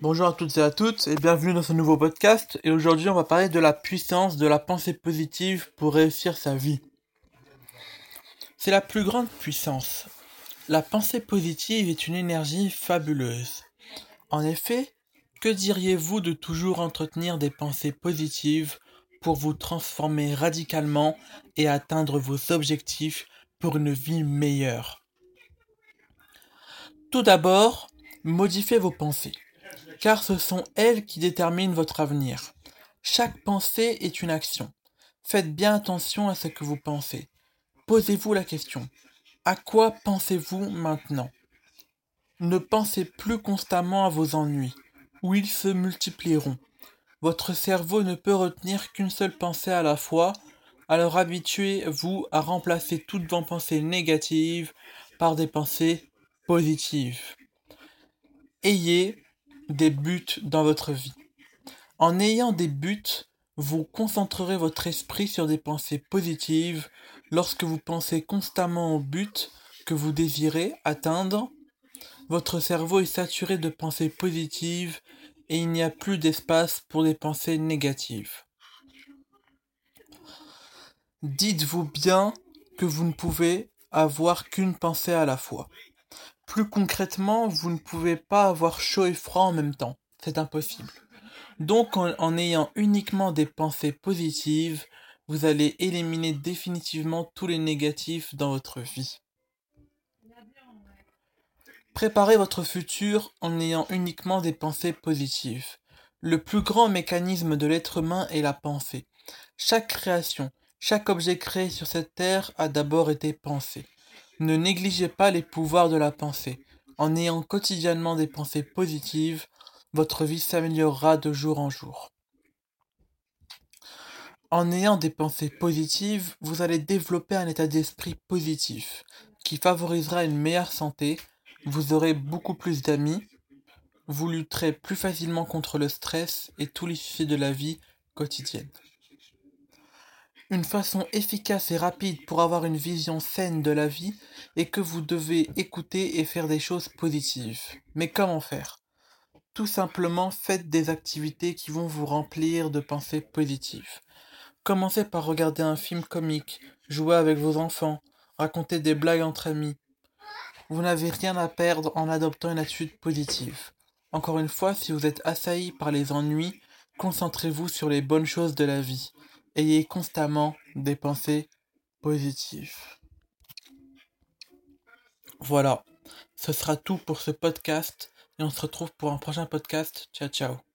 Bonjour à toutes et à toutes et bienvenue dans ce nouveau podcast et aujourd'hui on va parler de la puissance de la pensée positive pour réussir sa vie. C'est la plus grande puissance. La pensée positive est une énergie fabuleuse. En effet, que diriez-vous de toujours entretenir des pensées positives pour vous transformer radicalement et atteindre vos objectifs pour une vie meilleure? Tout d'abord, modifiez vos pensées car ce sont elles qui déterminent votre avenir. Chaque pensée est une action. Faites bien attention à ce que vous pensez. Posez-vous la question. À quoi pensez-vous maintenant? Ne pensez plus constamment à vos ennuis, ou ils se multiplieront. Votre cerveau ne peut retenir qu'une seule pensée à la fois, alors habituez-vous à remplacer toutes vos pensées négatives par des pensées positives. Ayez des buts dans votre vie. En ayant des buts, vous concentrerez votre esprit sur des pensées positives. Lorsque vous pensez constamment au but que vous désirez atteindre, votre cerveau est saturé de pensées positives et il n'y a plus d'espace pour des pensées négatives. Dites-vous bien que vous ne pouvez avoir qu'une pensée à la fois. Plus concrètement, vous ne pouvez pas avoir chaud et froid en même temps. C'est impossible. Donc en, ayant uniquement des pensées positives, vous allez éliminer définitivement tous les négatifs dans votre vie. Préparez votre futur en ayant uniquement des pensées positives. Le plus grand mécanisme de l'être humain est la pensée. Chaque création, chaque objet créé sur cette terre a d'abord été pensé. Ne négligez pas les pouvoirs de la pensée. En ayant quotidiennement des pensées positives, votre vie s'améliorera de jour en jour. En ayant des pensées positives, vous allez développer un état d'esprit positif qui favorisera une meilleure santé, vous aurez beaucoup plus d'amis, vous lutterez plus facilement contre le stress et tous les soucis de la vie quotidienne. Une façon efficace et rapide pour avoir une vision saine de la vie est que vous devez écouter et faire des choses positives. Mais comment faire? Tout simplement faites des activités qui vont vous remplir de pensées positives. Commencez par regarder un film comique, jouer avec vos enfants, raconter des blagues entre amis. Vous n'avez rien à perdre en adoptant une attitude positive. Encore une fois, si vous êtes assailli par les ennuis, concentrez-vous sur les bonnes choses de la vie. Ayez constamment des pensées positives. Voilà, ce sera tout pour ce podcast et on se retrouve pour un prochain podcast. Ciao ciao.